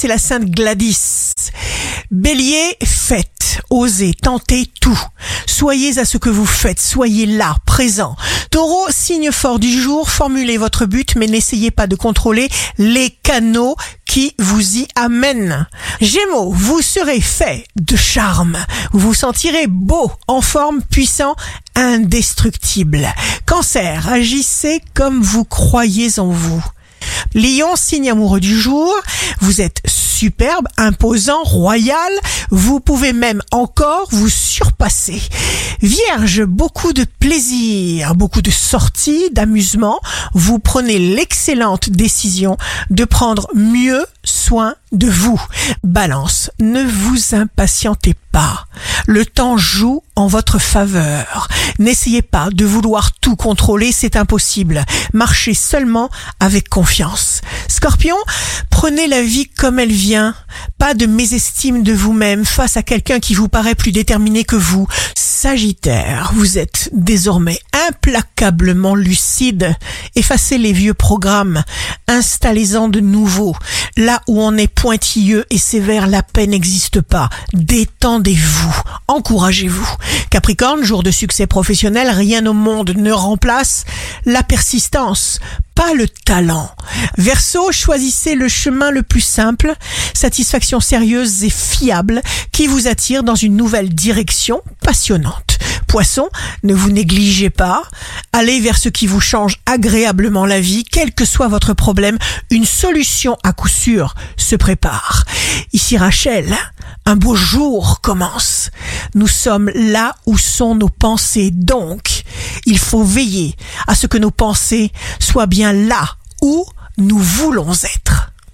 c'est la sainte Gladys. Bélier, faites, osez, tentez tout. Soyez à ce que vous faites, soyez là, présent. Taureau, signe fort du jour, formulez votre but, mais n'essayez pas de contrôler les canaux qui vous y amènent. Gémeaux, vous serez fait de charme. Vous vous sentirez beau, en forme, puissant, indestructible. Cancer, agissez comme vous croyez en vous. Lion, signe amoureux du jour, vous êtes superbe, imposant, royal, vous pouvez même encore vous surpasser. Vierge, beaucoup de plaisir, beaucoup de sorties, d'amusement, vous prenez l'excellente décision de prendre mieux soin de vous. Balance, ne vous impatientez pas. Le temps joue en votre faveur. N'essayez pas de vouloir tout contrôler, c'est impossible. Marchez seulement avec confiance. Scorpion, prenez la vie comme elle vient. Pas de mésestime de vous-même face à quelqu'un qui vous paraît plus déterminé que vous. Sagittaire, vous êtes désormais implacablement lucide. Effacez les vieux programmes. Installez-en de nouveaux. Là où on est pointilleux et sévère, la paix n'existe pas. Détendez-vous. Encouragez-vous. Capricorne, jour de succès professionnel, rien au monde ne remplace la persistance, pas le talent. Verseau, choisissez le chemin le plus simple, satisfaction sérieuse et fiable qui vous attire dans une nouvelle direction passionnante. Poisson, ne vous négligez pas, allez vers ce qui vous change agréablement la vie, quel que soit votre problème, une solution à coup sûr se prépare. Ici Rachel, un beau jour commence. Nous sommes là où sont nos pensées, donc il faut veiller à ce que nos pensées soient bien là où nous voulons être.